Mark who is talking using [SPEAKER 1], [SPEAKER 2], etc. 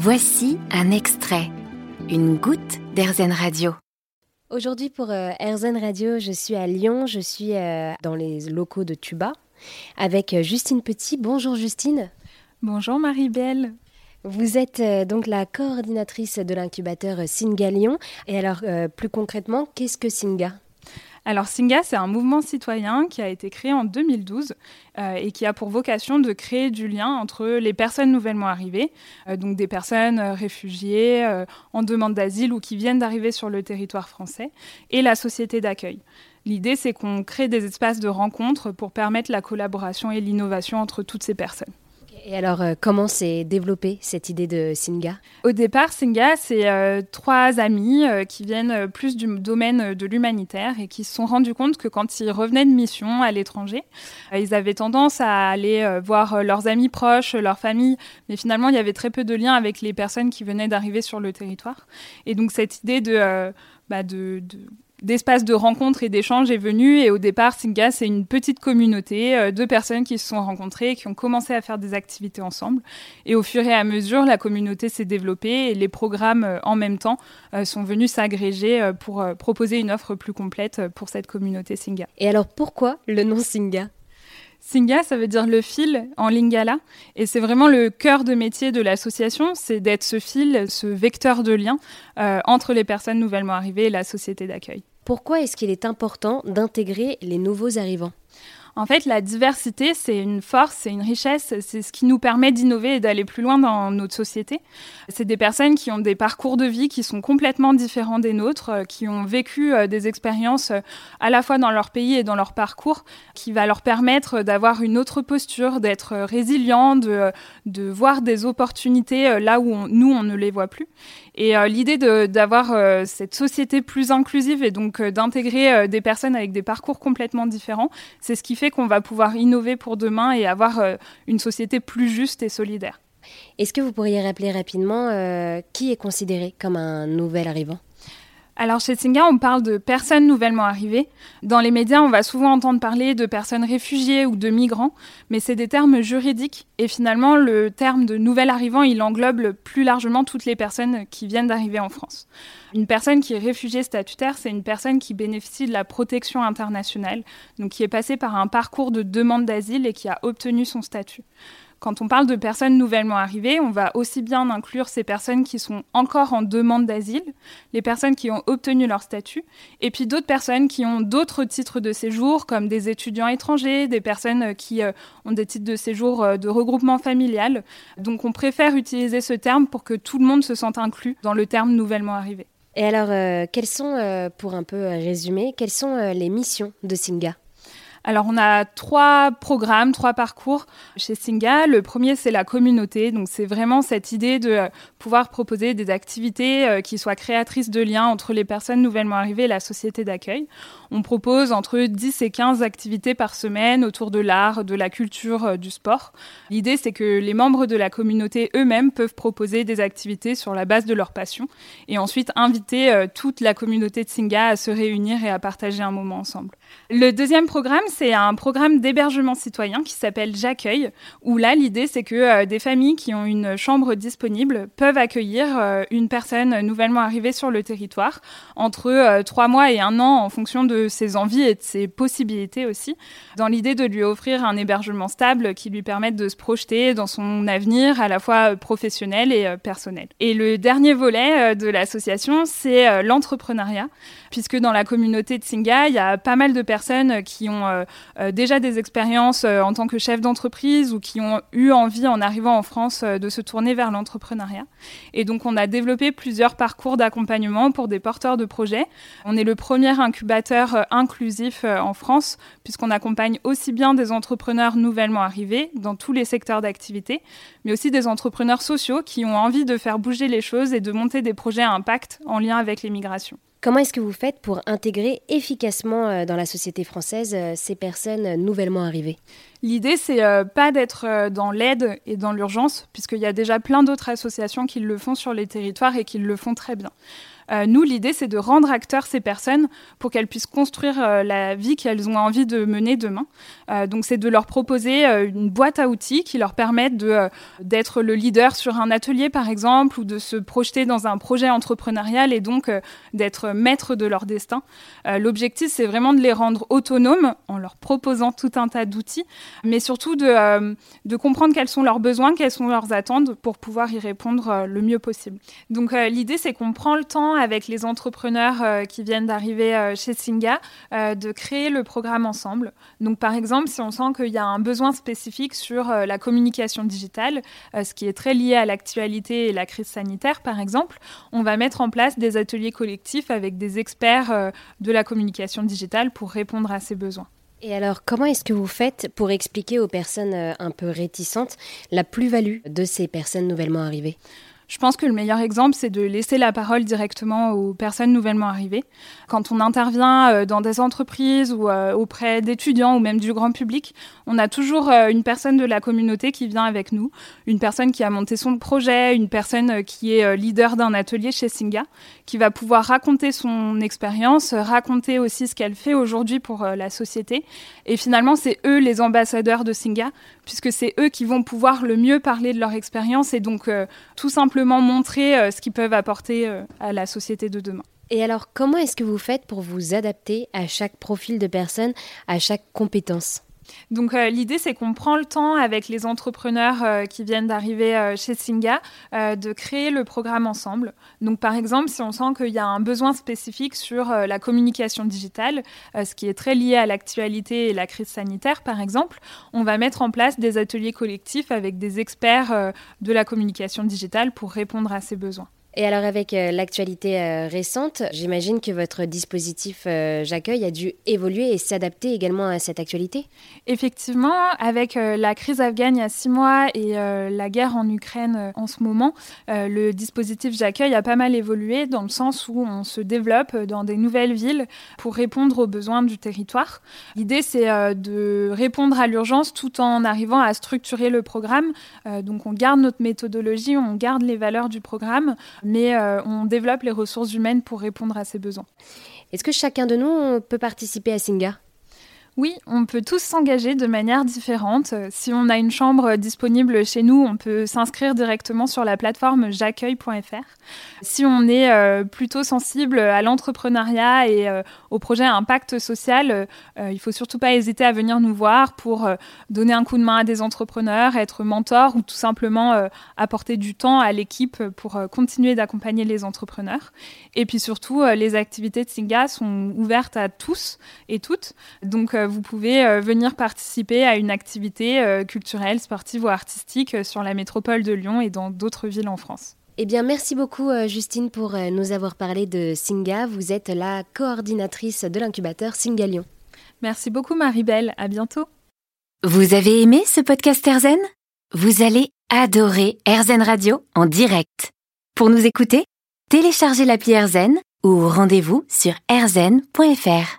[SPEAKER 1] Voici un extrait, une goutte d'Airzen Radio.
[SPEAKER 2] Aujourd'hui pour euh, Radio, je suis à Lyon, je suis euh, dans les locaux de Tuba avec euh, Justine Petit. Bonjour Justine.
[SPEAKER 3] Bonjour Marie-Belle.
[SPEAKER 2] Vous êtes donc la coordinatrice de l'incubateur Singa Lyon. Et alors plus concrètement, qu'est-ce que Singa?
[SPEAKER 3] Alors Singa, c'est un mouvement citoyen qui a été créé en 2012 euh, et qui a pour vocation de créer du lien entre les personnes nouvellement arrivées, euh, donc des personnes euh, réfugiées en demande d'asile ou qui viennent d'arriver sur le territoire français, et la société d'accueil. L'idée, c'est qu'on crée des espaces de rencontre pour permettre la collaboration et l'innovation entre toutes ces personnes.
[SPEAKER 2] Et alors, euh, comment s'est développée cette idée de Singa?
[SPEAKER 3] Au départ, Singa, c'est euh, trois amis euh, qui viennent plus du domaine de l'humanitaire et qui se sont rendus compte que quand ils revenaient de mission à l'étranger, ils avaient tendance à aller voir leurs amis proches, leur famille, mais finalement, il y avait très peu de liens avec les personnes qui venaient d'arriver sur le territoire. Et donc, cette idée de, bah, de d'espace de rencontre et d'échange est venu. Et au départ, Singa, c'est une petite communauté euh, de personnes qui se sont rencontrées, qui ont commencé à faire des activités ensemble. Et au fur et à mesure, la communauté s'est développée et les programmes euh, en même temps euh, sont venus s'agréger pour proposer une offre plus complète pour cette communauté Singa.
[SPEAKER 2] Et alors pourquoi le nom Singa?
[SPEAKER 3] Singa, ça veut dire le fil en lingala. Et c'est vraiment le cœur de métier de l'association, c'est d'être ce fil, ce vecteur de lien entre les personnes nouvellement arrivées et la société d'accueil.
[SPEAKER 2] Pourquoi est-ce qu'il est important d'intégrer les nouveaux arrivants?
[SPEAKER 3] En fait, la diversité, c'est une force, c'est une richesse, c'est ce qui nous permet d'innover et d'aller plus loin dans notre société. C'est des personnes qui ont des parcours de vie qui sont complètement différents des nôtres, euh, qui ont vécu euh, des expériences euh, à la fois dans leur pays et dans leur parcours, qui va leur permettre d'avoir une autre posture, d'être résilient, de, de voir des opportunités là où nous, on ne les voit plus. Et l'idée d'avoir cette société plus inclusive et donc d'intégrer des personnes avec des parcours complètement différents, c'est ce qui fait qu'on va pouvoir innover pour demain et avoir euh, une société plus juste et solidaire.
[SPEAKER 2] Est-ce que vous pourriez rappeler rapidement euh, qui est considéré comme un nouvel arrivant?
[SPEAKER 3] Alors chez Singa, on parle de personnes nouvellement arrivées. Dans les médias, on va souvent entendre parler de personnes réfugiées ou de migrants, mais c'est des termes juridiques. Et finalement, le terme de nouvel arrivant, il englobe plus largement toutes les personnes qui viennent d'arriver en France. Une personne qui est réfugiée statutaire, c'est une personne qui bénéficie de la protection internationale, donc qui est passée par un parcours de demande d'asile et qui a obtenu son statut. Quand on parle de personnes nouvellement arrivées, on va aussi bien inclure ces personnes qui sont encore en demande d'asile, les personnes qui ont obtenu leur statut, et puis d'autres personnes qui ont d'autres titres de séjour, comme des étudiants étrangers, des personnes qui euh, ont des titres de séjour euh, de regroupement familial. Donc on préfère utiliser ce terme pour que tout le monde se sente inclus dans le terme nouvellement arrivé.
[SPEAKER 2] Et alors, euh, quelles sont, pour un peu résumer, quelles sont les missions de Singa?
[SPEAKER 3] Alors, on a trois programmes, trois parcours chez Singa. Le premier, c'est la communauté. Donc, c'est vraiment cette idée de pouvoir proposer des activités euh, qui soient créatrices de liens entre les personnes nouvellement arrivées et la société d'accueil. On propose entre 10 et 15 activités par semaine autour de l'art, de la culture, euh, du sport. L'idée, c'est que les membres de la communauté eux-mêmes peuvent proposer des activités sur la base de leur passion et ensuite inviter euh, toute la communauté de Singa à se réunir et à partager un moment ensemble. Le deuxième programme, c'est un programme d'hébergement citoyen qui s'appelle J'accueille, où là, l'idée, c'est que euh, des familles qui ont une chambre disponible peuvent accueillir euh, une personne nouvellement arrivée sur le territoire entre euh, trois mois et un an en fonction de ses envies et de ses possibilités aussi, dans l'idée de lui offrir un hébergement stable qui lui permette de se projeter dans son avenir à la fois professionnel et personnel. Et le dernier volet de l'association, c'est l'entrepreneuriat, puisque dans la communauté de Singa, il y a pas mal de personnes qui ont euh, euh, déjà des expériences euh, en tant que chef d'entreprise ou qui ont eu envie en arrivant en France de se tourner vers l'entrepreneuriat. Et donc on a développé plusieurs parcours d'accompagnement pour des porteurs de projets. On est le premier incubateur inclusif en France puisqu'on accompagne aussi bien des entrepreneurs nouvellement arrivés dans tous les secteurs d'activité, mais aussi des entrepreneurs sociaux qui ont envie de faire bouger les choses et de monter des projets à impact en lien avec les migrations.
[SPEAKER 2] Comment est-ce que vous faites pour intégrer efficacement euh, dans la société française euh, ces personnes nouvellement arrivées?
[SPEAKER 3] L'idée, c'est euh, pas d'être dans l'aide et dans l'urgence, puisqu'il y a déjà plein d'autres associations qui le font sur les territoires et qui le font très bien. Nous, l'idée, c'est de rendre acteurs ces personnes pour qu'elles puissent construire la vie qu'elles ont envie de mener demain. donc, c'est de leur proposer une boîte à outils qui leur permettent d'être le leader sur un atelier, par exemple, ou de se projeter dans un projet entrepreneurial et donc d'être maître de leur destin. L'objectif, c'est vraiment de les rendre autonomes en leur proposant tout un tas d'outils, mais surtout de, de comprendre quels sont leurs besoins, quelles sont leurs attentes pour pouvoir y répondre le mieux possible. Donc l'idée, c'est qu'on prend le temps avec les entrepreneurs qui viennent d'arriver chez Singa de créer le programme ensemble. Donc par exemple, si on sent qu'il y a un besoin spécifique sur la communication digitale, ce qui est très lié à l'actualité et la crise sanitaire par exemple, on va mettre en place des ateliers collectifs avec des experts de la communication digitale pour répondre à ces besoins.
[SPEAKER 2] Et alors, comment est-ce que vous faites pour expliquer aux personnes un peu réticentes la plus-value de ces personnes nouvellement arrivées?
[SPEAKER 3] Je pense que le meilleur exemple, c'est de laisser la parole directement aux personnes nouvellement arrivées. Quand on intervient euh, dans des entreprises ou euh, auprès d'étudiants ou même du grand public, on a toujours euh, une personne de la communauté qui vient avec nous, une personne qui a monté son projet, une personne qui est leader d'un atelier chez Singa, qui va pouvoir raconter son expérience, raconter aussi ce qu'elle fait aujourd'hui pour la société. Et finalement, c'est eux les ambassadeurs de Singa, puisque c'est eux qui vont pouvoir le mieux parler de leur expérience et donc tout simplement montrer euh, ce qu'ils peuvent apporter euh, à la société de demain.
[SPEAKER 2] Et alors, comment est-ce que vous faites pour vous adapter à chaque profil de personne, à chaque compétence?
[SPEAKER 3] Donc euh, l'idée, c'est qu'on prend le temps avec les entrepreneurs euh, qui viennent d'arriver euh, chez Singa de créer le programme ensemble. Donc par exemple, si on sent qu'il y a un besoin spécifique sur la communication digitale, ce qui est très lié à l'actualité et la crise sanitaire par exemple, on va mettre en place des ateliers collectifs avec des experts de la communication digitale pour répondre à ces besoins.
[SPEAKER 2] Et alors avec euh, l'actualité euh, récente, j'imagine que votre dispositif euh, J'accueille a dû évoluer et s'adapter également à cette actualité
[SPEAKER 3] Effectivement, avec la crise afghane il y a six mois et la guerre en Ukraine en ce moment, le dispositif J'accueille a pas mal évolué dans le sens où on se développe dans des nouvelles villes pour répondre aux besoins du territoire. L'idée c'est de répondre à l'urgence tout en arrivant à structurer le programme. donc on garde notre méthodologie, on garde les valeurs du programme mais euh, on développe les ressources humaines pour répondre à ces besoins.
[SPEAKER 2] Est-ce que chacun de nous peut participer à Singa?
[SPEAKER 3] Oui, on peut tous s'engager de manière différente. Si on a une chambre disponible chez nous, on peut s'inscrire directement sur la plateforme j'accueille.fr. Si on est euh, plutôt sensible à l'entrepreneuriat et euh, au projet impact social, euh, il faut surtout pas hésiter à venir nous voir pour donner un coup de main à des entrepreneurs, être mentor ou tout simplement apporter du temps à l'équipe pour continuer d'accompagner les entrepreneurs. Et puis surtout, les activités de Singa sont ouvertes à tous et toutes. Donc vous pouvez euh, venir participer à une activité euh, culturelle, sportive ou artistique euh, sur la métropole de Lyon et dans d'autres villes en France.
[SPEAKER 2] Eh bien, merci beaucoup, Justine, pour nous avoir parlé de Singa. Vous êtes la coordinatrice de l'incubateur Singa Lyon.
[SPEAKER 3] Merci beaucoup, Marie-Belle. À bientôt.
[SPEAKER 1] Vous avez aimé ce podcast Erzen? Vous allez adorer Erzen Radio en direct. Pour nous écouter, téléchargez l'appli Erzen ou rendez-vous sur erzen.fr.